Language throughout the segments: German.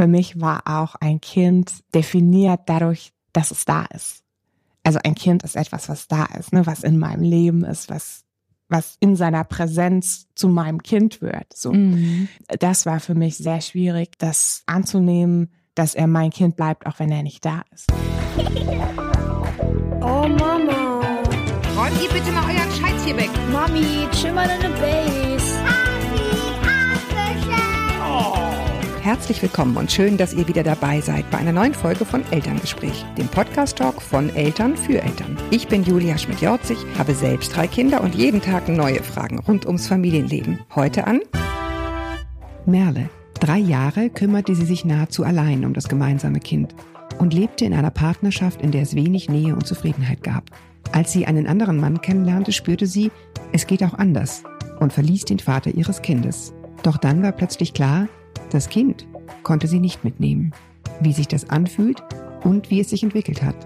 für mich war auch ein Kind definiert dadurch, dass es da ist. Also ein Kind ist etwas, was da ist, ne, was in meinem Leben ist, was was in seiner Präsenz zu meinem Kind wird. So, mhm. das war für mich sehr schwierig, das anzunehmen, dass er mein Kind bleibt, auch wenn er nicht da ist. Oh Mama, räumt ihr bitte mal euren Scheiß hier weg. Mami, chill mal deine Base. Herzlich willkommen und schön, dass ihr wieder dabei seid bei einer neuen Folge von Elterngespräch, dem Podcast-Talk von Eltern für Eltern. Ich bin Julia Schmidt-Jorzig, habe selbst drei Kinder und jeden Tag neue Fragen rund ums Familienleben. Heute an Merle. Drei Jahre kümmerte sie sich nahezu allein um das gemeinsame Kind und lebte in einer Partnerschaft, in der es wenig Nähe und Zufriedenheit gab. Als sie einen anderen Mann kennenlernte, spürte sie, es geht auch anders und verließ den Vater ihres Kindes. Doch dann war plötzlich klar, das Kind konnte sie nicht mitnehmen. Wie sich das anfühlt und wie es sich entwickelt hat.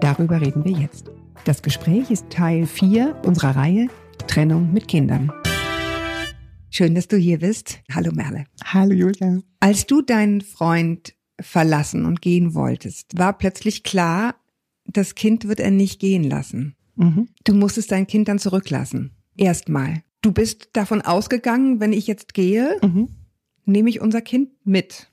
Darüber reden wir jetzt. Das Gespräch ist Teil 4 unserer Reihe Trennung mit Kindern. Schön, dass du hier bist. Hallo Merle. Hallo Julia. Als du deinen Freund verlassen und gehen wolltest, war plötzlich klar, das Kind wird er nicht gehen lassen. Mhm. Du musstest dein Kind dann zurücklassen. Erstmal. Du bist davon ausgegangen, wenn ich jetzt gehe, mhm nehme ich unser Kind mit.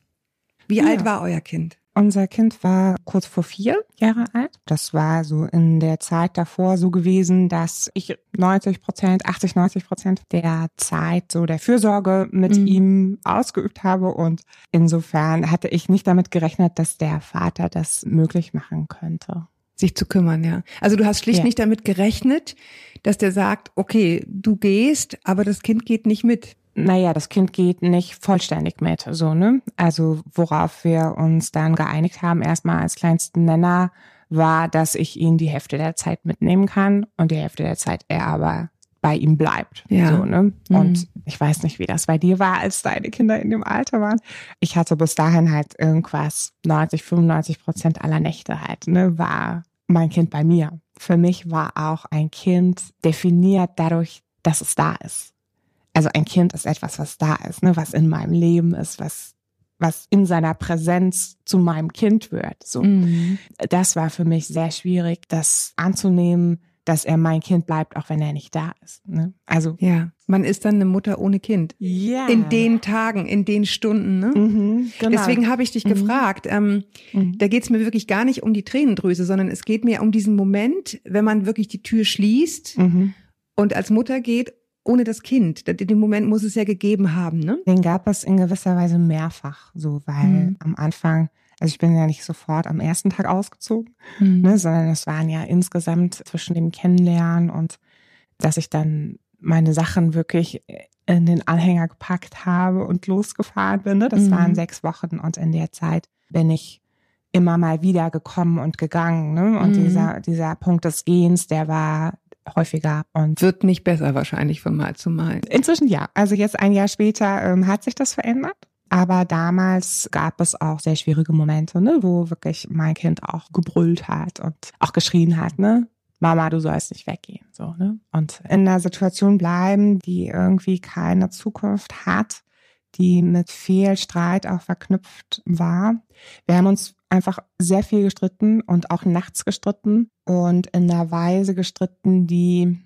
Wie ja. alt war euer Kind? Unser Kind war kurz vor vier Jahre alt. Das war so in der Zeit davor so gewesen, dass ich 90 Prozent, 80, 90 Prozent der Zeit so der Fürsorge mit mhm. ihm ausgeübt habe. Und insofern hatte ich nicht damit gerechnet, dass der Vater das möglich machen könnte. Sich zu kümmern, ja. Also du hast schlicht ja. nicht damit gerechnet, dass der sagt, okay, du gehst, aber das Kind geht nicht mit naja, das Kind geht nicht vollständig mit, so, ne? Also, worauf wir uns dann geeinigt haben, erstmal als kleinsten Nenner, war, dass ich ihn die Hälfte der Zeit mitnehmen kann und die Hälfte der Zeit er aber bei ihm bleibt. Ja. So, ne? Und mhm. ich weiß nicht, wie das bei dir war, als deine Kinder in dem Alter waren. Ich hatte bis dahin halt irgendwas 90, 95 Prozent aller Nächte halt, ne, war mein Kind bei mir. Für mich war auch ein Kind definiert dadurch, dass es da ist also ein Kind ist etwas, was da ist, ne, was in meinem Leben ist, was was in seiner Präsenz zu meinem Kind wird. So, mhm. das war für mich sehr schwierig, das anzunehmen, dass er mein Kind bleibt, auch wenn er nicht da ist. Ne? Also ja, man ist dann eine Mutter ohne Kind. Ja. In den Tagen, in den Stunden. Ne? Mhm, genau. Deswegen habe ich dich mhm. gefragt. Ähm, mhm. Da geht es mir wirklich gar nicht um die Tränendrüse, sondern es geht mir um diesen Moment, wenn man wirklich die Tür schließt mhm. und als Mutter geht ohne das Kind. Den Moment muss es ja gegeben haben, ne? Den gab es in gewisser Weise mehrfach, so, weil mhm. am Anfang, also ich bin ja nicht sofort am ersten Tag ausgezogen, mhm. ne, sondern es waren ja insgesamt zwischen dem Kennenlernen und dass ich dann meine Sachen wirklich in den Anhänger gepackt habe und losgefahren bin. Ne? Das mhm. waren sechs Wochen und in der Zeit bin ich immer mal wieder gekommen und gegangen. Ne? Und mhm. dieser, dieser Punkt des Gehens, der war häufiger und wird nicht besser wahrscheinlich von Mal zu Mal. Inzwischen ja. Also jetzt ein Jahr später ähm, hat sich das verändert. Aber damals gab es auch sehr schwierige Momente, ne, wo wirklich mein Kind auch gebrüllt hat und auch geschrien hat, ne? Mama, du sollst nicht weggehen, so, ne? Und in einer Situation bleiben, die irgendwie keine Zukunft hat, die mit viel Streit auch verknüpft war. Wir haben uns einfach sehr viel gestritten und auch nachts gestritten und in einer Weise gestritten, die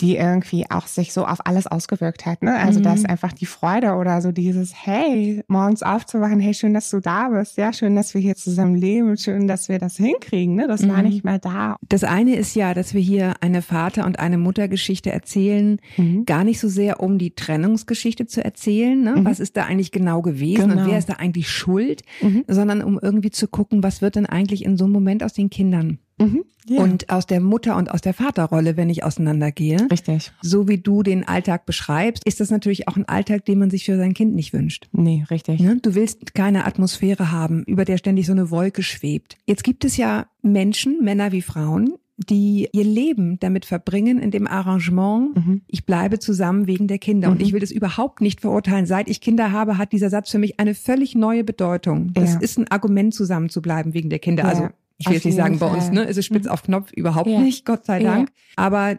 die irgendwie auch sich so auf alles ausgewirkt hat. Ne? Also mhm. dass einfach die Freude oder so dieses, hey, morgens aufzuwachen, hey, schön, dass du da bist, ja, schön, dass wir hier zusammen leben, schön, dass wir das hinkriegen, ne? Das mhm. war nicht mehr da. Das eine ist ja, dass wir hier eine Vater- und eine Muttergeschichte erzählen, mhm. gar nicht so sehr, um die Trennungsgeschichte zu erzählen, ne? Mhm. was ist da eigentlich genau gewesen genau. und wer ist da eigentlich schuld, mhm. sondern um irgendwie zu gucken, was wird denn eigentlich in so einem Moment aus den Kindern. Mhm, yeah. Und aus der Mutter- und aus der Vaterrolle, wenn ich auseinandergehe. Richtig. So wie du den Alltag beschreibst, ist das natürlich auch ein Alltag, den man sich für sein Kind nicht wünscht. Nee, richtig. Ne? Du willst keine Atmosphäre haben, über der ständig so eine Wolke schwebt. Jetzt gibt es ja Menschen, Männer wie Frauen, die ihr Leben damit verbringen, in dem Arrangement, mhm. ich bleibe zusammen wegen der Kinder. Mhm. Und ich will das überhaupt nicht verurteilen. Seit ich Kinder habe, hat dieser Satz für mich eine völlig neue Bedeutung. Das ja. ist ein Argument, zusammen zu bleiben wegen der Kinder. Ja. Also ich will jetzt nicht sagen, Fall. bei uns ne, ist es spitz mhm. auf Knopf überhaupt ja. nicht, Gott sei Dank. Ja. Aber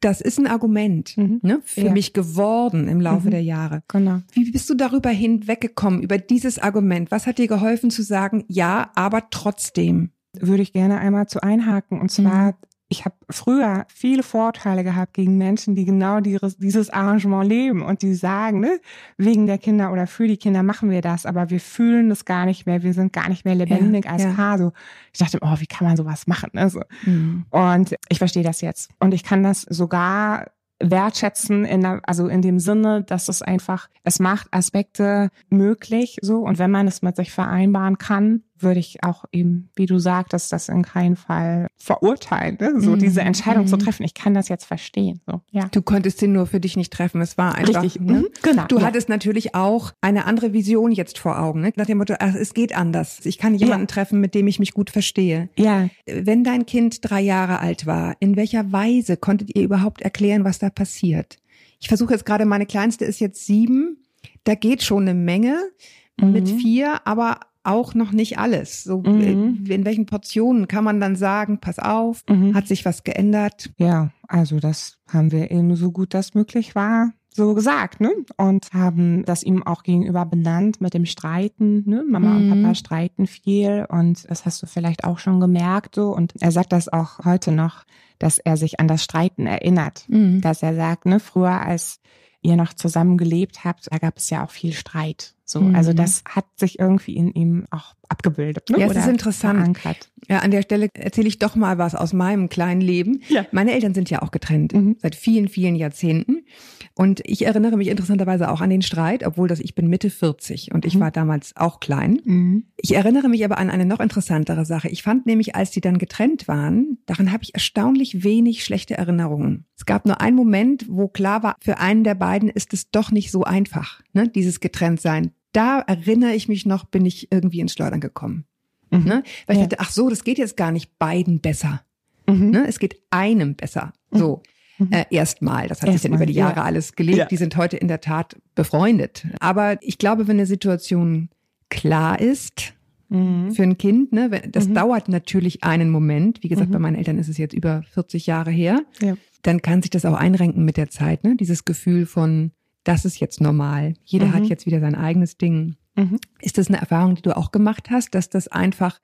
das ist ein Argument Mhm. ne, für Ja. mich geworden im Laufe Mhm. der Jahre. Genau. Wie bist du darüber hinweggekommen, über dieses Argument? Was hat dir geholfen zu sagen, ja, aber trotzdem? würde ich gerne einmal zu einhaken. Und zwar, ich habe früher viele Vorteile gehabt gegen Menschen, die genau dieses, Arrangement leben und die sagen, ne, wegen der Kinder oder für die Kinder machen wir das, aber wir fühlen das gar nicht mehr, wir sind gar nicht mehr lebendig als ja. Paar. So, ich dachte, oh, wie kann man sowas machen? Ne? So. Und ich verstehe das jetzt. Und ich kann das sogar wertschätzen in der, also in dem Sinne, dass es einfach, es macht Aspekte möglich, so. Und wenn man es mit sich vereinbaren kann, würde ich auch eben, wie du sagtest, das in keinem Fall verurteilen, ne? so Mhm. diese Entscheidung zu Mhm. treffen. Ich kann das jetzt verstehen, so, ja. Du konntest den nur für dich nicht treffen. Es war einfach. Richtig, Ne? mhm, genau. Du ja. hattest natürlich auch eine andere Vision jetzt vor Augen, ne? nach dem Motto, ach, es geht anders. Ich kann jemanden treffen, mit dem ich mich gut verstehe. ja, Wenn dein Kind drei Jahre alt war, in welcher Weise konntet ihr überhaupt erklären, was da passiert? Ich versuche jetzt gerade, meine Kleinste ist jetzt sieben, da geht schon eine Menge mit Mhm. vier, aber auch noch nicht alles. So Mhm. äh, in welchen Portionen kann man dann sagen, pass auf, Mhm. hat sich was geändert? Ja, also das haben wir eben so gut das möglich war so gesagt, ne? Und haben das ihm auch gegenüber benannt mit dem Streiten, ne? Mama und Mhm. Papa streiten viel und das hast du vielleicht auch schon gemerkt so und er sagt das auch heute noch, dass er sich an das Streiten erinnert, Mhm. dass er sagt, ne, früher als ihr noch zusammen gelebt habt, da gab es ja auch viel Streit. So, Mhm. also das hat sich irgendwie in ihm auch abgebildet. Ne? Ja, es ist interessant. Verankert. Ja, an der Stelle erzähle ich doch mal was aus meinem kleinen Leben. Ja. Meine Eltern sind ja auch getrennt Mhm. seit vielen, vielen Jahrzehnten. Und ich erinnere mich interessanterweise auch an den Streit, obwohl das ich bin Mitte 40 und ich Mhm. war damals auch klein. Mhm. Ich erinnere mich aber an eine noch interessantere Sache. Ich fand nämlich, als die dann getrennt waren, daran habe ich erstaunlich wenig schlechte Erinnerungen. Es gab nur einen Moment, wo klar war, für einen der beiden ist es doch nicht so einfach, ne, dieses Getrenntsein. Da erinnere ich mich noch, bin ich irgendwie ins Schleudern gekommen. Mhm. Ne? Weil ich Ja. dachte, ach so, das geht jetzt gar nicht beiden besser. Mhm. Ne? Es geht einem besser. So. Mhm. Äh, erstmal. Das hat sich dann Erstmal, über die Jahre ja. alles gelebt. Ja. Die sind heute in der Tat befreundet. Aber ich glaube, wenn eine Situation klar ist Mhm. für ein Kind, ne, das Mhm. dauert natürlich einen Moment. Wie gesagt, Mhm. bei meinen Eltern ist es jetzt über 40 Jahre her. Ja. Dann kann sich das auch einrenken mit der Zeit. Ne? Dieses Gefühl von, das ist jetzt normal. Jeder Mhm. hat jetzt wieder sein eigenes Ding. Mhm. Ist das eine Erfahrung, die du auch gemacht hast, dass das einfach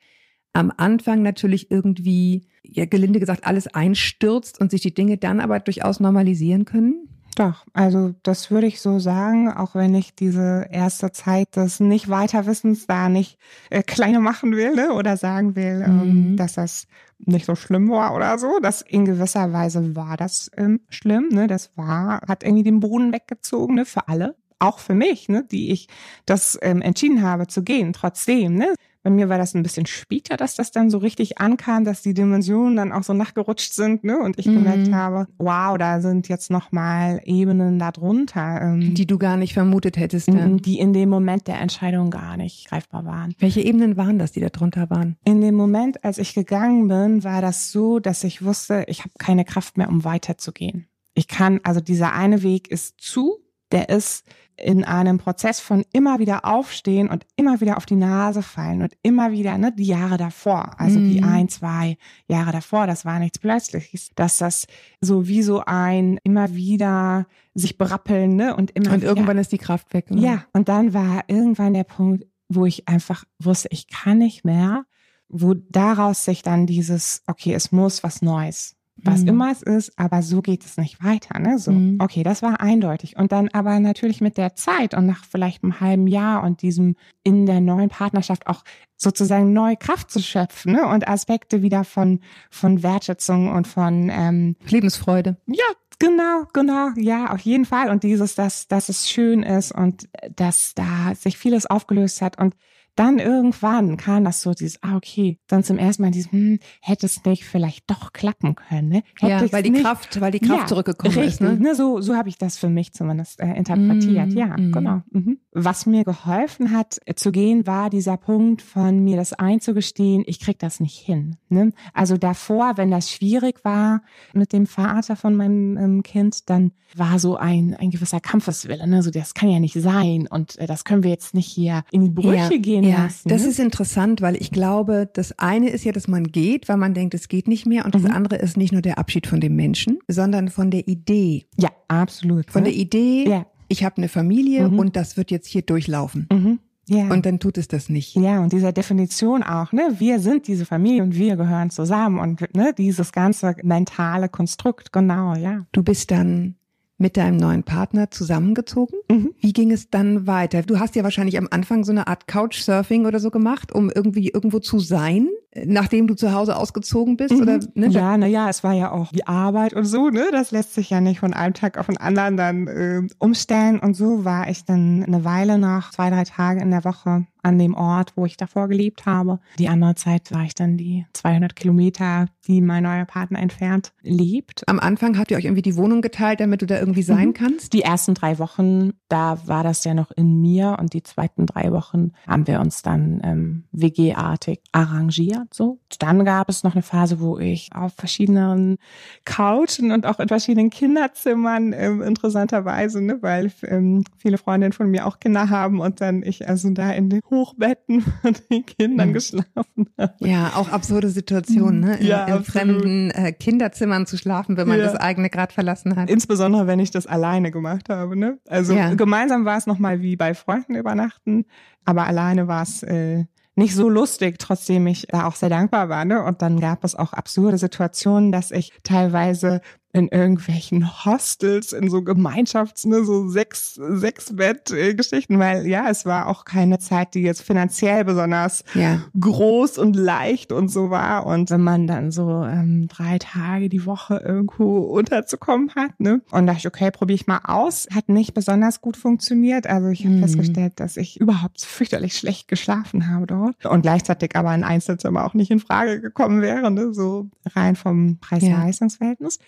am Anfang natürlich irgendwie, ja, gelinde gesagt, alles einstürzt und sich die Dinge dann aber durchaus normalisieren können? Doch, also das würde ich so sagen, auch wenn ich diese erste Zeit des nicht Weiterwissens da nicht äh, kleiner machen will ne, oder sagen will, ähm, Mhm. dass das nicht so schlimm war oder so. Das in gewisser Weise war das ähm, schlimm. Ne? Das war, hat irgendwie den Boden weggezogen ne, für alle. Auch für mich, ne, die ich das ähm, entschieden habe zu gehen, trotzdem. Ne? Bei mir war das ein bisschen später, dass das dann so richtig ankam, dass die Dimensionen dann auch so nachgerutscht sind, ne? Und ich Mhm. gemerkt habe, wow, da sind jetzt nochmal Ebenen darunter, ähm, Die du gar nicht vermutet hättest. Die, die in dem Moment der Entscheidung gar nicht greifbar waren. Welche Ebenen waren das, die da drunter waren? In dem Moment, als ich gegangen bin, war das so, dass ich wusste, ich habe keine Kraft mehr, um weiterzugehen. Ich kann, also dieser eine Weg ist zu, der ist in einem Prozess von immer wieder aufstehen und immer wieder auf die Nase fallen und immer wieder, ne, die Jahre davor, also die Mhm. ein, zwei Jahre davor, das war nichts Plötzliches, dass das so wie so ein immer wieder sich berappeln, ne, und immer Und wieder, irgendwann ist die Kraft weg. oder? ja, und dann war irgendwann der Punkt, wo ich einfach wusste, ich kann nicht mehr, wo daraus sich dann dieses, okay, es muss was Neues, was Mhm. immer es ist, aber so geht es nicht weiter, ne? So, Mhm. okay, das war eindeutig. Und dann aber natürlich mit der Zeit und nach vielleicht einem halben Jahr und diesem in der neuen Partnerschaft auch sozusagen neue Kraft zu schöpfen, ne? Und Aspekte wieder von, von Wertschätzung und von, ähm, Lebensfreude. ja, genau, genau, ja, auf jeden Fall. Und dieses, dass, dass es schön ist und äh, dass da sich vieles aufgelöst hat und dann irgendwann kam das so, dieses, ah, okay, dann zum ersten Mal dieses, hm, hätte es nicht vielleicht doch klappen können, ne? Hätte Ja, weil die nicht, Kraft, weil die Kraft Ja, zurückgekommen richtig, ist. Ne? So, so habe ich das für mich zumindest äh, interpretiert. Mm, ja, mm. genau. Mhm. Was mir geholfen hat äh, zu gehen, war dieser Punkt von mir das einzugestehen, ich krieg das nicht hin. Ne? Also davor, wenn das schwierig war mit dem Vater von meinem ähm, Kind, dann war so ein, ein gewisser Kampfeswille. Ne? So, das kann ja nicht sein und äh, das können wir jetzt nicht hier in die Brüche Ja, gehen Ja, lassen. das ne? ist interessant, weil ich glaube, das eine ist ja, dass man geht, weil man denkt, es geht nicht mehr. Und das Mhm. andere ist nicht nur der Abschied von dem Menschen, sondern von der Idee. ja, absolut. Von ne? der Idee, Ja. ich habe eine Familie Mhm. und das wird jetzt hier durchlaufen. Mhm. Ja. Und dann tut es das nicht. Ja, und dieser Definition auch, ne, wir sind diese Familie und wir gehören zusammen und ne, dieses ganze mentale Konstrukt, genau, ja. Du bist dann mit deinem neuen Partner zusammengezogen. Mhm. Wie ging es dann weiter? Du hast ja wahrscheinlich am Anfang so eine Art Couchsurfing oder so gemacht, um irgendwie irgendwo zu sein, nachdem du zu Hause ausgezogen bist oder ne? Ja, na ja, es war ja auch die Arbeit und so, ne? Das lässt sich ja nicht von einem Tag auf den anderen dann äh, umstellen. Und so war ich dann eine Weile noch, zwei, drei Tage in der Woche an dem Ort, wo ich davor gelebt habe. Die andere Zeit war ich dann die 200 Kilometer, die mein neuer Partner entfernt lebt. Am Anfang habt ihr euch irgendwie die Wohnung geteilt, damit du da irgendwie sein Mhm. kannst. Die ersten drei Wochen, da war das ja noch in mir und die zweiten drei Wochen haben wir uns dann ähm, WG-artig arrangiert. So. Dann gab es noch eine Phase, wo ich auf verschiedenen Couchen und auch in verschiedenen Kinderzimmern ähm, interessanterweise, ne, weil ähm, viele Freundinnen von mir auch Kinder haben und dann ich also da in den Hochbetten von den Kindern Mhm. geschlafen habe. Ja, auch absurde Situationen, ne? In, Ja, in fremden äh, Kinderzimmern zu schlafen, wenn man Ja. das eigene gerade verlassen hat. Insbesondere, wenn ich das alleine gemacht habe. Ne? Also Ja. gemeinsam war es nochmal wie bei Freunden übernachten, aber alleine war es äh, nicht so lustig, trotzdem ich da auch sehr dankbar war. Ne? Und dann gab es auch absurde Situationen, dass ich teilweise in irgendwelchen Hostels, in so Gemeinschafts, ne, so sechs, sechs Bett-Geschichten, weil ja, es war auch keine Zeit, die jetzt finanziell besonders Ja. groß und leicht und so war. Und wenn man dann so ähm, drei Tage die Woche irgendwo unterzukommen hat, ne? Und dachte ich, okay, probiere ich mal aus. Hat nicht besonders gut funktioniert. Also ich habe Mhm. festgestellt, dass ich überhaupt fürchterlich schlecht geschlafen habe dort. Und gleichzeitig aber ein Einzelzimmer auch nicht in Frage gekommen wäre, ne? So rein vom Preis-Leistungs-Verhältnis.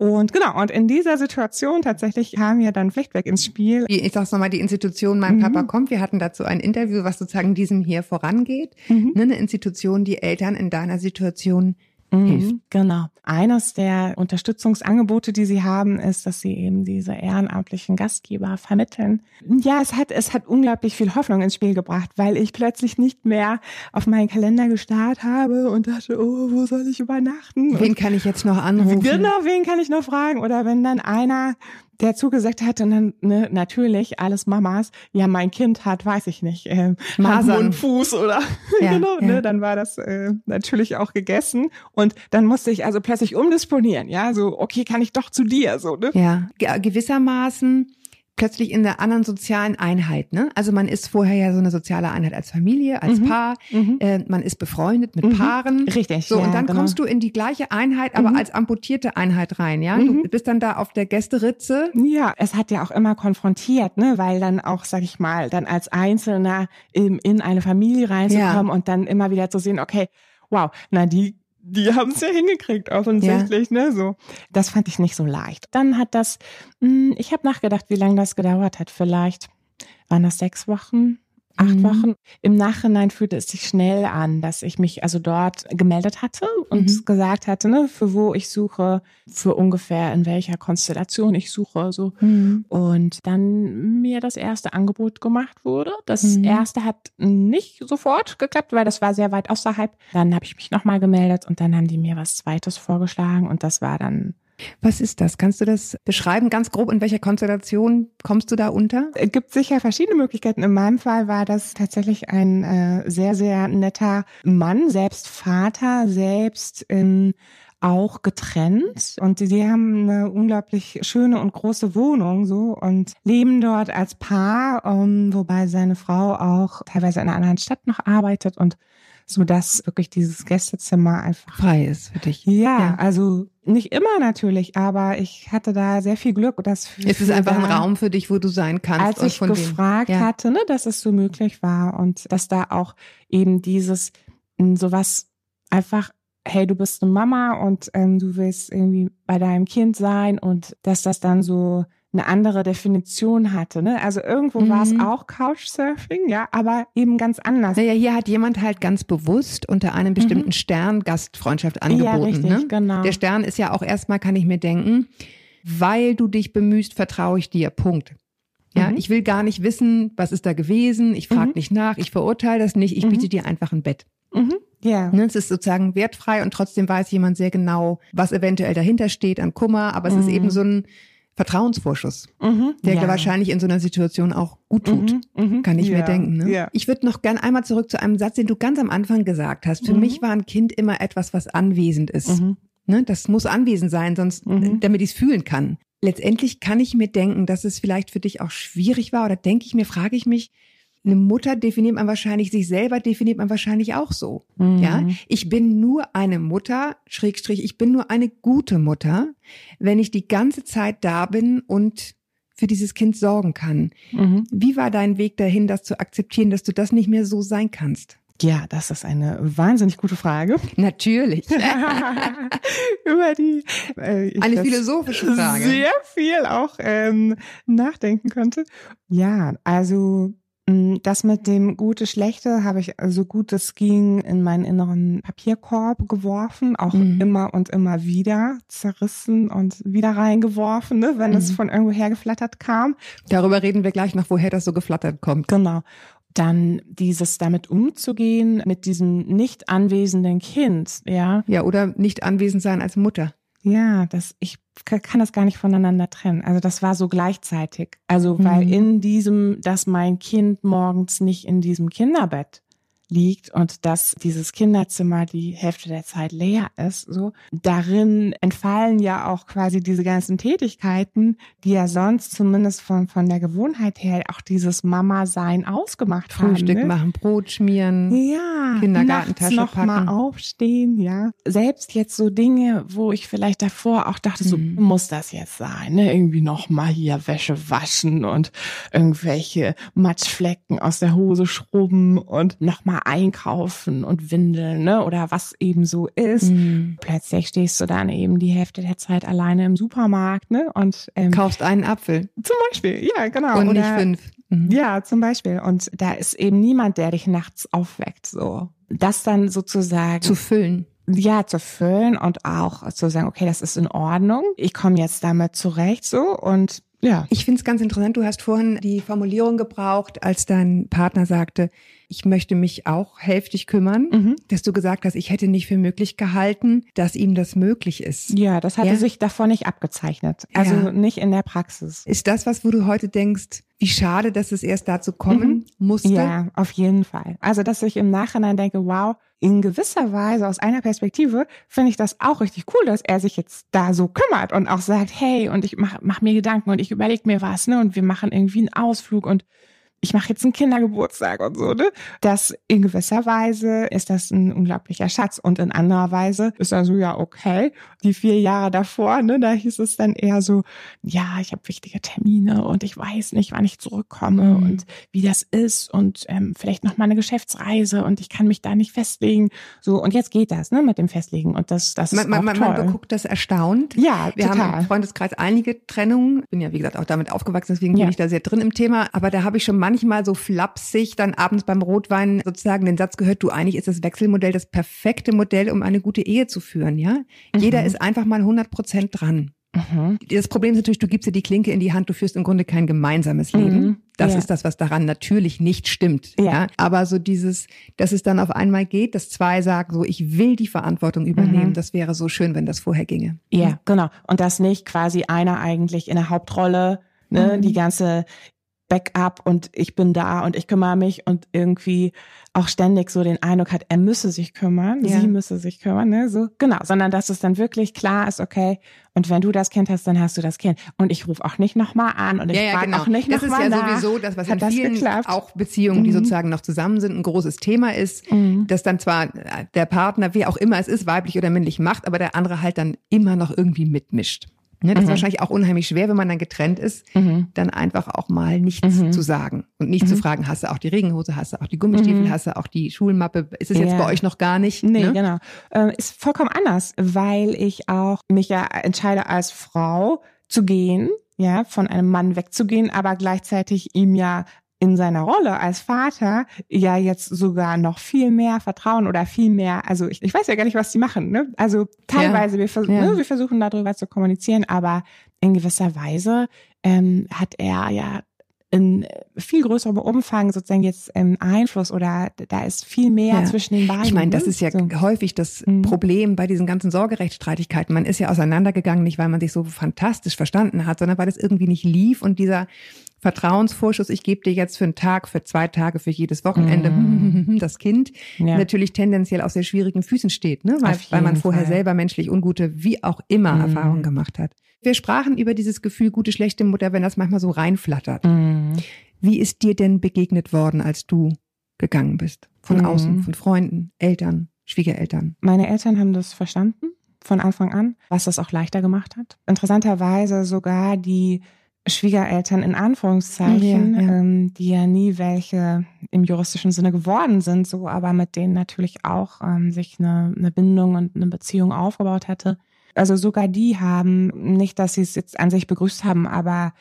Und genau, und in dieser Situation tatsächlich kam ja dann Flechtweg ins Spiel. Ich sag's nochmal, die Institution Mein Mhm. Papa kommt. Wir hatten dazu ein Interview, was sozusagen diesem hier vorangeht. Mhm. Ne, eine Institution, die Eltern in deiner Situation hilft. Mhm, genau. Eines der Unterstützungsangebote, die sie haben, ist, dass sie eben diese ehrenamtlichen Gastgeber vermitteln. Ja, es hat, es hat unglaublich viel Hoffnung ins Spiel gebracht, weil ich plötzlich nicht mehr auf meinen Kalender gestarrt habe und dachte, oh, wo soll ich übernachten? Wen kann ich jetzt noch anrufen? Genau, wen kann ich noch fragen? Oder wenn dann einer der zugesagt hat und dann ne, natürlich alles Mamas, ja mein Kind hat, weiß ich nicht, ähm, Masern. Hand, Mund, Fuß oder Ja, genau, ja. ne, dann war das äh, natürlich auch gegessen und dann musste ich also plötzlich umdisponieren, ja, so okay, kann ich doch zu dir, so ne? Ja, ge- gewissermaßen plötzlich in einer anderen sozialen Einheit. Ne? Also man ist vorher ja so eine soziale Einheit als Familie, als Mhm. Paar. Mhm. Äh, man ist befreundet mit Mhm. Paaren. Richtig, So, ja, und dann genau. kommst du in die gleiche Einheit, aber Mhm. als amputierte Einheit rein, ja? Mhm. Du bist dann da auf der Gästeritze. Ja, es hat ja auch immer konfrontiert, ne, weil dann auch, sag ich mal, dann als Einzelner in, in eine Familie reinzukommen und dann immer wieder zu sehen, okay, wow, na die die haben es ja hingekriegt offensichtlich, ne, so. Das fand ich nicht so leicht. Dann hat das, mh, ich habe nachgedacht, wie lange das gedauert hat. Vielleicht waren das sechs Wochen, acht Mhm. Wochen. Im Nachhinein fühlte es sich schnell an, dass ich mich also dort gemeldet hatte und Mhm. gesagt hatte, ne, für wo ich suche, für ungefähr in welcher Konstellation ich suche, so. Und dann mir das erste Angebot gemacht wurde. Das Mhm. erste hat nicht sofort geklappt, weil das war sehr weit außerhalb. Dann habe ich mich nochmal gemeldet und dann haben die mir was Zweites vorgeschlagen und das war dann Was ist das? Kannst du das beschreiben, ganz grob, in welcher Konstellation kommst du da unter? Es gibt sicher verschiedene Möglichkeiten. In meinem Fall war das tatsächlich ein äh, sehr, sehr netter Mann, selbst Vater, selbst ähm, auch getrennt und die haben eine unglaublich schöne und große Wohnung so und leben dort als Paar, ähm, wobei seine Frau auch teilweise in einer anderen Stadt noch arbeitet und so dass wirklich dieses Gästezimmer einfach Frei ist für dich. ja, Ja. also nicht immer natürlich, aber ich hatte da sehr viel Glück, dass Es ist einfach ein da- Raum für dich, wo du sein kannst. als ich dem- gefragt Ja. hatte, ne, dass es so möglich war und dass da auch eben dieses m, sowas einfach, hey, du bist eine Mama und ähm, du willst irgendwie bei deinem Kind sein und dass das dann so eine andere Definition hatte. Ne? Also irgendwo war es Mhm. auch Couchsurfing, ja, aber eben ganz anders. Naja, hier hat jemand halt ganz bewusst unter einem bestimmten Stern Gastfreundschaft angeboten. Mhm. ja, richtig, ne? genau. Der Stern ist ja auch erstmal, kann ich mir denken, weil du dich bemühst, vertraue ich dir. Punkt. Ja, Mhm. ich will gar nicht wissen, was ist da gewesen. Ich frage Mhm. nicht nach, ich verurteile das nicht. Ich Mhm. biete dir einfach ein Bett. Mhm. Ja. Ne, Es ist sozusagen wertfrei und trotzdem weiß jemand sehr genau, was eventuell dahinter steht an Kummer. Aber es ist Mhm. eben so ein Vertrauensvorschuss, Mhm. der ja. wahrscheinlich in so einer Situation auch gut tut. Mhm. Mhm. Kann ich ja. mir denken. Ne? Ja. Ich würde noch gern einmal zurück zu einem Satz, den du ganz am Anfang gesagt hast. Für Mhm. mich war ein Kind immer etwas, was anwesend ist. Mhm. Ne? Das muss anwesend sein, sonst, Mhm. damit ich es fühlen kann. Letztendlich kann ich mir denken, dass es vielleicht für dich auch schwierig war oder denke ich mir, frage ich mich, eine Mutter definiert man wahrscheinlich, sich selber definiert man wahrscheinlich auch so. Mhm. Ja, ich bin nur eine Mutter, Schrägstrich, ich bin nur eine gute Mutter, wenn ich die ganze Zeit da bin und für dieses Kind sorgen kann. Mhm. Wie war dein Weg dahin, das zu akzeptieren, dass du das nicht mehr so sein kannst? Ja, das ist eine wahnsinnig gute Frage. Natürlich. Über die äh, ich Eine philosophische Frage. sehr viel auch ähm, nachdenken könnte. Ja, also das mit dem gute Schlechte habe ich so gut es ging in meinen inneren Papierkorb geworfen, auch Mhm. immer und immer wieder zerrissen und wieder reingeworfen, ne, wenn es Mhm. von irgendwo hergeflattert kam. Darüber reden wir gleich noch, woher das so geflattert kommt. Genau. Dann dieses damit umzugehen mit diesem nicht anwesenden Kind, ja. Ja, oder nicht anwesend sein als Mutter. Ja, das, ich kann das gar nicht voneinander trennen. Also das war so gleichzeitig. Also, weil Mhm. in diesem, dass mein Kind morgens nicht in diesem Kinderbett liegt und dass dieses Kinderzimmer die Hälfte der Zeit leer ist, so. Darin entfallen ja auch quasi diese ganzen Tätigkeiten, die ja sonst zumindest von, von der Gewohnheit her auch dieses Mama-Sein ausgemacht Frühstück haben. ne? machen, Brot schmieren. Ja, Kindergartentasche noch packen. mal aufstehen, ja. Selbst jetzt so Dinge, wo ich vielleicht davor auch dachte, so Mhm. muss das jetzt sein, ne? Irgendwie noch mal hier Wäsche waschen und irgendwelche Matschflecken aus der Hose schrubben und noch mal einkaufen und windeln, ne? Oder was eben so ist. Mhm. Plötzlich stehst du dann eben die Hälfte der Zeit alleine im Supermarkt, ne? Und ähm, Kaufst einen Apfel zum Beispiel, ja, genau. und nicht Oder- fünf. Mhm. ja, zum Beispiel. Und da ist eben niemand, der dich nachts aufweckt, so. Das dann sozusagen, Zu füllen. ja, zu füllen und auch zu sagen, okay, das ist in Ordnung. Ich komme jetzt damit zurecht, so. Und ja. Ich finde es ganz interessant, du hast vorhin die Formulierung gebraucht, als dein Partner sagte, ich möchte mich auch hälftig kümmern, Mhm. dass du gesagt hast, ich hätte nicht für möglich gehalten, dass ihm das möglich ist. Ja, das hatte Ja. sich davor nicht abgezeichnet. Also Ja. nicht in der Praxis. Ist das was, wo du heute denkst, wie schade, dass es erst dazu kommen musste? Mhm. Ja, auf jeden Fall. Also, dass ich im Nachhinein denke, wow, in gewisser Weise aus einer Perspektive finde ich das auch richtig cool, dass er sich jetzt da so kümmert und auch sagt, hey, und ich mach, mach mir Gedanken und ich überlege mir was, ne, und wir machen irgendwie einen Ausflug und ich mache jetzt einen Kindergeburtstag und so, ne? Das in gewisser Weise ist das ein unglaublicher Schatz und in anderer Weise ist er so, ja, okay. Die vier Jahre davor, ne, da hieß es dann eher so, ja, ich habe wichtige Termine und ich weiß nicht, wann ich zurückkomme Mhm. und wie das ist und ähm, vielleicht noch mal eine Geschäftsreise und ich kann mich da nicht festlegen. So und jetzt geht das, ne, mit dem Festlegen und das, das Man, ist man, auch man, toll. man beguckt das erstaunt. ja, Wir haben total. im Freundeskreis einige Trennungen. Bin ja, wie gesagt, auch damit aufgewachsen, deswegen Ja. bin ich da sehr drin im Thema. Aber da habe ich schon manchmal so flapsig dann abends beim Rotwein sozusagen den Satz gehört, du, eigentlich ist das Wechselmodell das perfekte Modell, um eine gute Ehe zu führen, ja? Jeder ist einfach mal 100 Prozent dran. Mhm. Das Problem ist natürlich, du gibst dir die Klinke in die Hand, du führst im Grunde kein gemeinsames Leben. Mhm. Das Ja. ist das, was daran natürlich nicht stimmt. Ja. Ja. Aber so dieses, dass es dann auf einmal geht, dass zwei sagen, so ich will die Verantwortung übernehmen, Mhm. das wäre so schön, wenn das vorher ginge. Ja, genau. Und das nicht quasi einer eigentlich in der Hauptrolle, ne, Mhm. die ganze Backup und ich bin da und ich kümmere mich und irgendwie auch ständig so den Eindruck hat, er müsse sich kümmern, Ja. sie müsse sich kümmern, ne, so, genau, sondern dass es dann wirklich klar ist, okay, und wenn du das Kind hast, dann hast du das Kind. Und ich rufe auch nicht nochmal an und ich frage auch nicht genau. das ist ja nach. sowieso das, was in Hat das vielen geklappt? auch Beziehungen, die Mhm. sozusagen noch zusammen sind, ein großes Thema ist, Mhm. dass dann zwar der Partner, wie auch immer es ist, weiblich oder männlich macht, aber der andere halt dann immer noch irgendwie mitmischt. Ne, das ist Mhm. wahrscheinlich auch unheimlich schwer, wenn man dann getrennt ist, Mhm. dann einfach auch mal nichts Mhm. zu sagen und nicht zu fragen, hast du auch die Regenhose, hast du auch die Gummistiefel, Mhm. hast du auch die Schulmappe, ist es jetzt Ja. bei euch noch gar nicht? Nee, ne? genau. Äh, ist vollkommen anders, weil ich auch mich ja entscheide als Frau zu gehen, ja, von einem Mann wegzugehen, aber gleichzeitig ihm ja in seiner Rolle als Vater ja jetzt sogar noch viel mehr Vertrauen oder viel mehr, also ich, ich weiß ja gar nicht, was die machen, ne? Also teilweise, wir, vers Ja. ne, wir versuchen darüber zu kommunizieren, aber in gewisser Weise ähm, hat er ja in viel größerem Umfang sozusagen jetzt ähm, Einfluss oder da ist viel mehr Ja. zwischen den beiden. Ich meine, das ne? ist ja so. häufig das Mhm. Problem bei diesen ganzen Sorgerechtsstreitigkeiten. Man ist ja auseinandergegangen, nicht weil man sich so fantastisch verstanden hat, sondern weil es irgendwie nicht lief und dieser Vertrauensvorschuss, ich gebe dir jetzt für einen Tag, für zwei Tage, für jedes Wochenende das Kind, Mhm. Ja. natürlich tendenziell auf sehr schwierigen Füßen steht, ne? weil, weil man vorher Fall. selber menschlich ungute, wie auch immer, Mhm. Erfahrungen gemacht hat. Wir sprachen über dieses Gefühl gute, schlechte Mutter, wenn das manchmal so reinflattert. Mhm. Wie ist dir denn begegnet worden, als du gegangen bist? Von Mhm. außen, von Freunden, Eltern, Schwiegereltern? Meine Eltern haben das verstanden von Anfang an, was das auch leichter gemacht hat. Interessanterweise sogar die Schwiegereltern in Anführungszeichen, Ja, ja. Ähm, die ja nie welche im juristischen Sinne geworden sind, so aber mit denen natürlich auch ähm, sich eine, eine Bindung und eine Beziehung aufgebaut hatte. Also sogar die haben, nicht, dass sie es jetzt an sich begrüßt haben, aber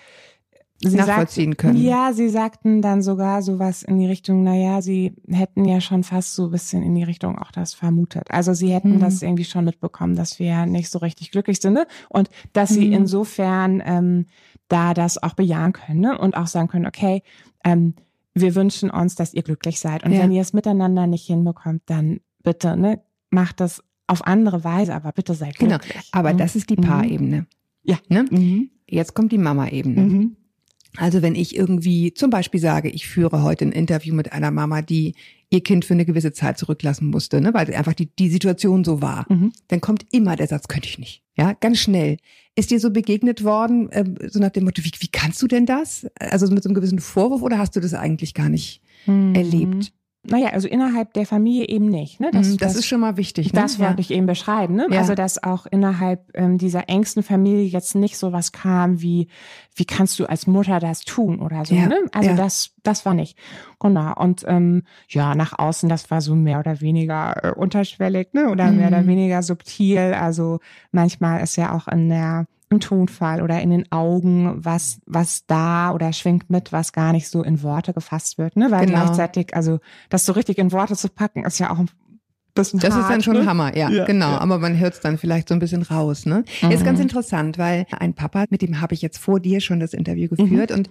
sie Nachvollziehen können. Ja, sie sagten dann sogar sowas in die Richtung, na ja, sie hätten ja schon fast so ein bisschen in die Richtung auch das vermutet. Also sie hätten Mhm. das irgendwie schon mitbekommen, dass wir nicht so richtig glücklich sind ne? und dass sie Mhm. insofern ähm, da das auch bejahen können ne? und auch sagen können, okay, ähm, wir wünschen uns, dass ihr glücklich seid und Ja. wenn ihr es miteinander nicht hinbekommt, dann bitte, ne, macht das auf andere Weise, aber bitte seid Genau, glücklich. aber Mhm. das ist die Mhm. Paarebene. Ja. Ne? Mhm. Jetzt kommt die Mama-Ebene. Mhm. Also wenn ich irgendwie zum Beispiel sage, ich führe heute ein Interview mit einer Mama, die ihr Kind für eine gewisse Zeit zurücklassen musste, ne, weil einfach die, die Situation so war, Mhm. dann kommt immer der Satz, könnte ich nicht. Ja, ganz schnell. Ist dir so begegnet worden, ähm, so nach dem Motto, wie, wie kannst du denn das? Also mit so einem gewissen Vorwurf oder hast du das eigentlich gar nicht Mhm. erlebt? Naja, also innerhalb der Familie eben nicht. Ne? Das, das, ist schon mal wichtig. Ne? Das wollte ich eben beschreiben. Ne? Ja. Also, dass auch innerhalb ähm, dieser engsten Familie jetzt nicht sowas kam wie, wie kannst du als Mutter das tun oder so. Ja, Ne? Also das, das war nicht. Genau. Und ähm, ja, nach außen, das war so mehr oder weniger äh, unterschwellig, ne? Oder mehr Mhm. oder weniger subtil. Also manchmal ist ja auch in der im Tonfall oder in den Augen was was da oder schwingt mit, was gar nicht so in Worte gefasst wird, ne? Weil Genau. gleichzeitig, also das so richtig in Worte zu packen, ist ja auch ein bisschen Das ist hart, dann schon ne? Hammer, ja, Ja, genau. ja. Aber man hört es dann vielleicht so ein bisschen raus. Ne? Ist ganz Mhm. interessant, weil ein Papa, mit dem habe ich jetzt vor dir schon das Interview geführt und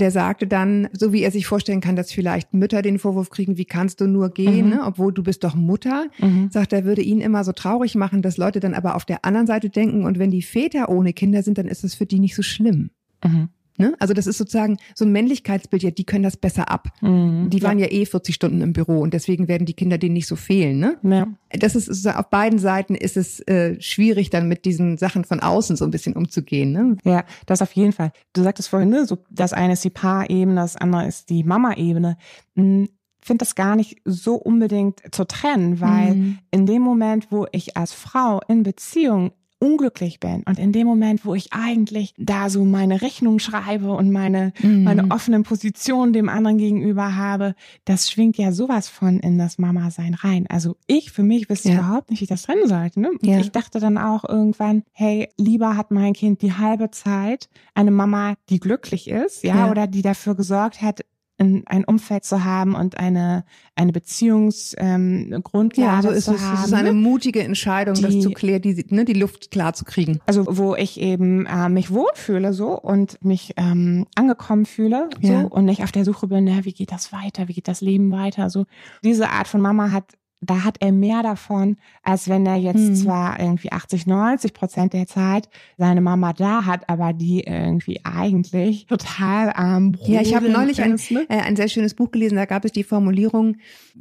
der sagte dann, so wie er sich vorstellen kann, dass vielleicht Mütter den Vorwurf kriegen, wie kannst du nur gehen, Mhm. ne? obwohl du bist doch Mutter. Mhm. Sagt, er würde ihn immer so traurig machen, dass Leute dann aber auf der anderen Seite denken, und wenn die Väter ohne Kinder sind, dann ist es für die nicht so schlimm. Mhm. Ne? Also das ist sozusagen so ein Männlichkeitsbild, ja, die können das besser ab. Mhm. Die waren ja eh 40 Stunden im Büro und deswegen werden die Kinder denen nicht so fehlen. Ne? ja. das ist sozusagen auf beiden Seiten ist es äh, schwierig, dann mit diesen Sachen von außen so ein bisschen umzugehen. Ne? Ja, das auf jeden Fall. Du sagtest vorhin, ne, so das eine ist die Paarebene, das andere ist die Mama-Ebene. Hm, finde das gar nicht so unbedingt zu trennen, weil Mhm. in dem Moment, wo ich als Frau in Beziehung unglücklich bin und in dem Moment, wo ich eigentlich da so meine Rechnung schreibe und meine Mhm. meine offenen Positionen dem anderen gegenüber habe, das schwingt ja sowas von in das Mama-Sein rein. Also ich für mich wüsste Ja. überhaupt nicht, wie ich das trennen sollte. Ne? Ja. Ich dachte dann auch irgendwann, hey, lieber hat mein Kind die halbe Zeit eine Mama, die glücklich ist, ja, Ja. oder die dafür gesorgt hat, ein, ein Umfeld zu haben und eine eine Beziehungsgrundlage ähm, Ja, so ist zu es. haben. Es ist eine ne? mutige Entscheidung, das Die- zu klären, die, ne, die Luft klar zu kriegen. Also wo ich eben äh, mich wohlfühle so und mich ähm, angekommen fühle so Ja. und nicht auf der Suche bin, ja, wie geht das weiter, wie geht das Leben weiter, so diese Art von Mama hat da hat er mehr davon, als wenn er jetzt Hm. zwar irgendwie 80, 90 Prozent der Zeit seine Mama da hat, aber die irgendwie eigentlich total am Brodeln Ja, ich habe neulich ein, ne? äh, ein sehr schönes Buch gelesen, da gab es die Formulierung,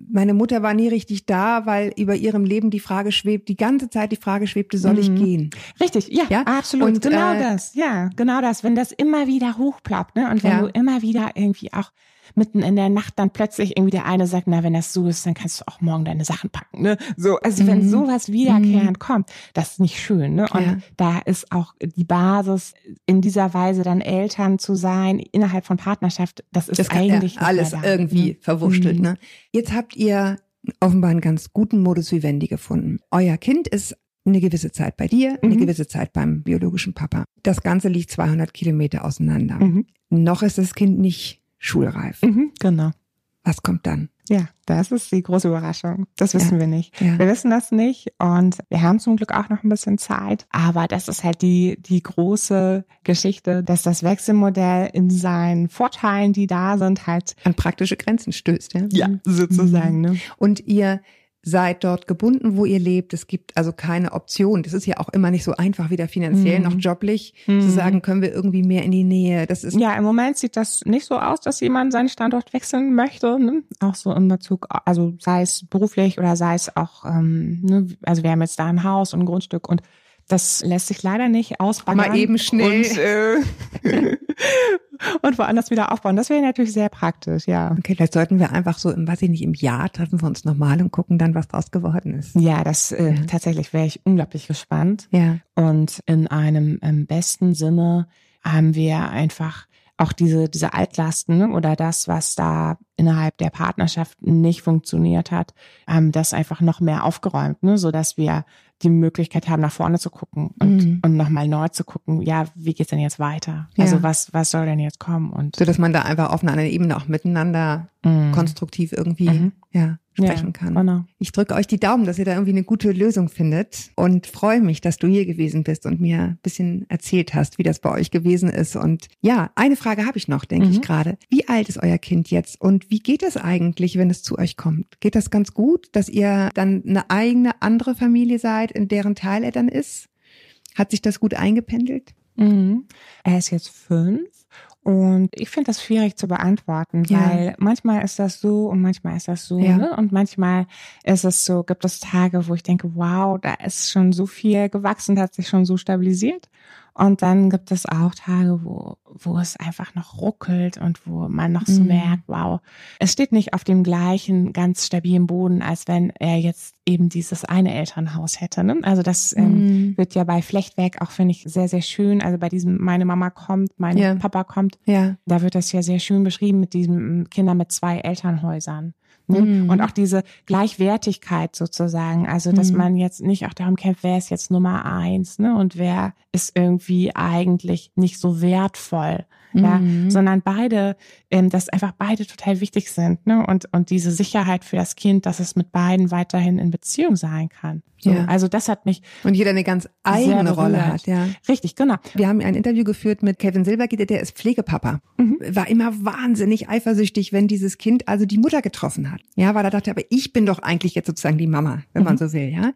meine Mutter war nie richtig da, weil über ihrem Leben die Frage schwebt, die ganze Zeit die Frage schwebte, soll ich Mhm. gehen? Richtig, ja, Ja, absolut. und, genau äh, das, ja, genau das. Wenn das immer wieder hochploppt, ne? Und wenn Ja. du immer wieder irgendwie auch mitten in der Nacht dann plötzlich irgendwie der eine sagt, na, wenn das so ist, dann kannst du auch morgen deine Sachen packen, ne? So, also wenn Mhm. sowas wiederkehrend kommt, das ist nicht schön, ne? Und Ja. da ist auch die Basis, in dieser Weise dann Eltern zu sein, innerhalb von Partnerschaft, das ist Das kann, eigentlich ja, alles da, irgendwie ne? verwurschtelt. Mhm. Ne? Jetzt habt ihr offenbar einen ganz guten Modus vivendi gefunden. Euer Kind ist eine gewisse Zeit bei dir, eine Mhm. gewisse Zeit beim biologischen Papa. Das Ganze liegt 200 Kilometer auseinander. Mhm. Noch ist das Kind nicht schulreif. Mhm, genau. Was kommt dann? Ja, das ist die große Überraschung. Das wissen Ja. wir nicht. Ja. Wir wissen das nicht und wir haben zum Glück auch noch ein bisschen Zeit. Aber das ist halt die, die große Geschichte, dass das Wechselmodell in seinen Vorteilen, die da sind, halt An praktische Grenzen stößt, ja? sozusagen. Ne? Und ihr seid dort gebunden, wo ihr lebt. Es gibt also keine Option. Das ist ja auch immer nicht so einfach, weder finanziell Mhm. noch joblich, zu sagen, können wir irgendwie mehr in die Nähe. Das ist Ja, im Moment sieht das nicht so aus, dass jemand seinen Standort wechseln möchte. Ne? Auch so in Bezug, also sei es beruflich oder sei es auch, ähm, ne? also wir haben jetzt da ein Haus und ein Grundstück und das lässt sich leider nicht ausbaggern. Mal eben schnell. Und, äh, und woanders wieder aufbauen. Das wäre natürlich sehr praktisch, ja. Okay, vielleicht sollten wir einfach so im, weiß ich nicht, im Jahr treffen wir uns nochmal und gucken dann, was draus geworden ist. Ja, das äh, tatsächlich wäre ich unglaublich gespannt. Ja. Und in einem im besten Sinne haben wir einfach auch diese, diese Altlasten ne, oder das, was da innerhalb der Partnerschaft nicht funktioniert hat, haben das einfach noch mehr aufgeräumt, ne, so dass wir die Möglichkeit haben, nach vorne zu gucken und, Mhm. und nochmal neu zu gucken, ja, wie geht's denn jetzt weiter? Ja. Also was, was soll denn jetzt kommen? Und So dass man da einfach auf einer anderen Ebene auch miteinander Mhm. konstruktiv irgendwie Mhm. ja, sprechen Ja, kann. genau. Ich drücke euch die Daumen, dass ihr da irgendwie eine gute Lösung findet und freue mich, dass du hier gewesen bist und mir ein bisschen erzählt hast, wie das bei euch gewesen ist. Und ja, eine Frage habe ich noch, denke Mhm. ich gerade. Wie alt ist euer Kind jetzt und wie geht es eigentlich, wenn es zu euch kommt? Geht das ganz gut, dass ihr dann eine eigene andere Familie seid, in deren Teil er dann ist? Hat sich das gut eingependelt? Mhm. Er ist jetzt fünf und ich finde das schwierig zu beantworten, Ja. weil manchmal ist das so und manchmal ist das so, Ja. ne? Und manchmal ist es so, gibt es Tage, wo ich denke, wow, da ist schon so viel gewachsen, hat sich schon so stabilisiert. Und dann gibt es auch Tage, wo, wo es einfach noch ruckelt und wo man noch so Mhm. merkt, wow, es steht nicht auf dem gleichen ganz stabilen Boden, als wenn er jetzt eben dieses eine Elternhaus hätte. Ne? Also das ähm, Mhm. wird ja bei Flechtwerk auch, finde ich, sehr, sehr schön. Also bei diesem Meine Mama kommt, mein Ja. Papa kommt, Ja. da wird das ja sehr schön beschrieben mit diesen Kindern mit zwei Elternhäusern. Ne? Mhm. Und auch diese Gleichwertigkeit sozusagen, also dass Mhm. man jetzt nicht auch darum kämpft, wer ist jetzt Nummer eins, ne? Und wer ist irgendwie eigentlich nicht so wertvoll, ja, Mhm. sondern beide, ähm, dass einfach beide total wichtig sind, ne? Und und diese Sicherheit für das Kind, dass es mit beiden weiterhin in Beziehung sein kann. So, Ja. Also das hat mich Und jeder eine ganz eigene Rolle hat, ja. richtig, genau. Wir haben ein Interview geführt mit Kevin Silbergitter, der ist Pflegepapa. Mhm. War immer wahnsinnig eifersüchtig, wenn dieses Kind also die Mutter getroffen hat. Ja, weil er dachte, aber ich bin doch eigentlich jetzt sozusagen die Mama, wenn man Mhm. so will, ja.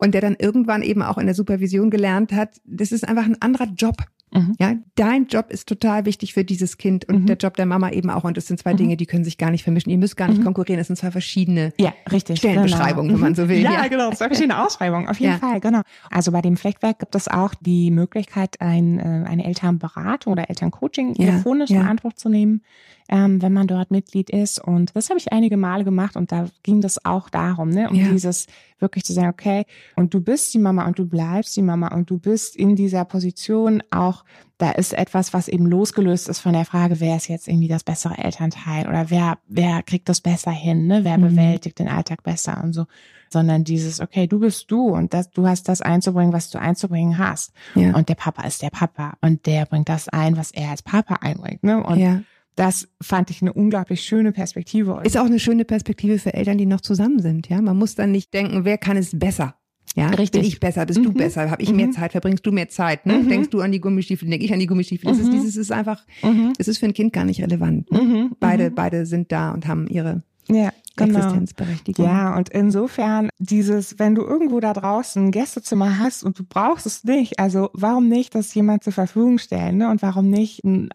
Und der dann irgendwann eben auch in der Supervision gelernt hat, das ist einfach ein anderer Job. Mhm. Ja, dein Job ist total wichtig für dieses Kind und Mhm. der Job der Mama eben auch. Und das sind zwei Dinge, die können sich gar nicht vermischen. Ihr müsst gar nicht Mhm. konkurrieren. Das sind zwei verschiedene. Ja, richtig. Stellenbeschreibung, genau. wenn man so will, Ja, ja. genau. Zwei verschiedene Ausschreibungen, auf jeden Ja. Fall, genau. Also bei dem Flechtwerk gibt es auch die Möglichkeit, ein, äh, eine Elternberatung oder Elterncoaching Ja, telefonisch ja. in Anspruch zu nehmen, ähm, wenn man dort Mitglied ist. Und das habe ich einige Male gemacht und da ging das auch darum, ne, um Ja. dieses wirklich zu sagen, okay, und du bist die Mama und du bleibst die Mama und du bist in dieser Position auch, da ist etwas, was eben losgelöst ist von der Frage, wer ist jetzt irgendwie das bessere Elternteil oder wer, wer kriegt das besser hin, ne? wer Mhm. bewältigt den Alltag besser und so, sondern dieses, okay, du bist du und das, du hast das einzubringen, was du einzubringen hast. Ja. Und der Papa ist der Papa und der bringt das ein, was er als Papa einbringt. Ne? Und ja. das fand ich eine unglaublich schöne Perspektive. Ist auch eine schöne Perspektive für Eltern, die noch zusammen sind. Ja, man muss dann nicht denken, wer kann es besser. Ja, Richtig. bin ich besser, bist du Mhm. besser, habe ich mehr Mhm. Zeit, verbringst du mehr Zeit, ne? Mhm. Denkst du an die Gummistiefel, denk ich an die Gummistiefel. Das ist Mhm. dieses ist einfach, mhm. es ist für ein Kind gar nicht relevant. Ne? Mhm. Beide, beide sind da und haben ihre ja, genau. Existenzberechtigung. Ja, und insofern dieses, wenn du irgendwo da draußen ein Gästezimmer hast und du brauchst es nicht, also warum nicht das jemand zur Verfügung stellen, ne? Und warum nicht einen,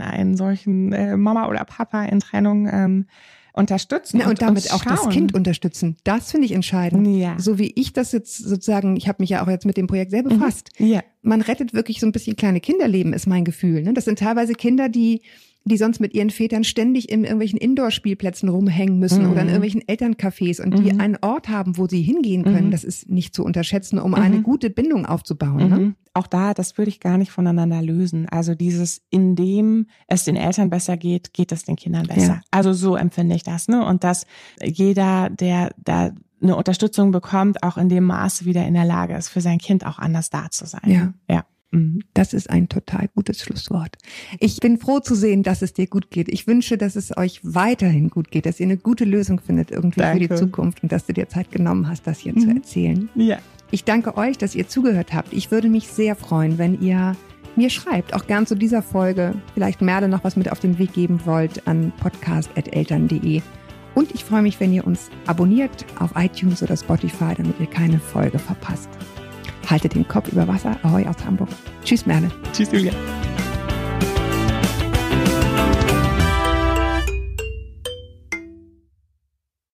einen solchen äh, Mama oder Papa in Trennung ähm, unterstützen Na, und damit auch das. Kind unterstützen. Das finde ich entscheidend. Ja. So wie ich das jetzt sozusagen, ich habe mich ja auch jetzt mit dem Projekt sehr Mhm. befasst. Ja. man rettet wirklich so ein bisschen kleine Kinderleben, ist mein Gefühl. Ne? Das sind teilweise Kinder, die die sonst mit ihren Vätern ständig in irgendwelchen Indoor-Spielplätzen rumhängen müssen Mhm. oder in irgendwelchen Elterncafés und die Mhm. einen Ort haben, wo sie hingehen können. Mhm. Das ist nicht zu unterschätzen, um eine gute Bindung aufzubauen. Ne? Mhm. Auch da, das würde ich gar nicht voneinander lösen. Also dieses, indem es den Eltern besser geht, geht es den Kindern besser. Ja. Also so empfinde ich das, ne? Und dass jeder, der da eine Unterstützung bekommt, auch in dem Maße wieder in der Lage ist, für sein Kind auch anders da zu sein. Ja. Ja. Mhm. Das ist ein total gutes Schlusswort. Ich bin froh zu sehen, dass es dir gut geht. Ich wünsche, dass es euch weiterhin gut geht, dass ihr eine gute Lösung findet irgendwie für die Danke. Zukunft und dass du dir Zeit genommen hast, das hier zu Mhm. erzählen. Ja. Ich danke euch, dass ihr zugehört habt. Ich würde mich sehr freuen, wenn ihr mir schreibt, auch gern zu dieser Folge, vielleicht Merle noch was mit auf den Weg geben wollt an podcast.eltern.de. Und ich freue mich, wenn ihr uns abonniert auf iTunes oder Spotify, damit ihr keine Folge verpasst. Haltet den Kopf über Wasser. Ahoi aus Hamburg. Tschüss, Merle. Tschüss, Julia.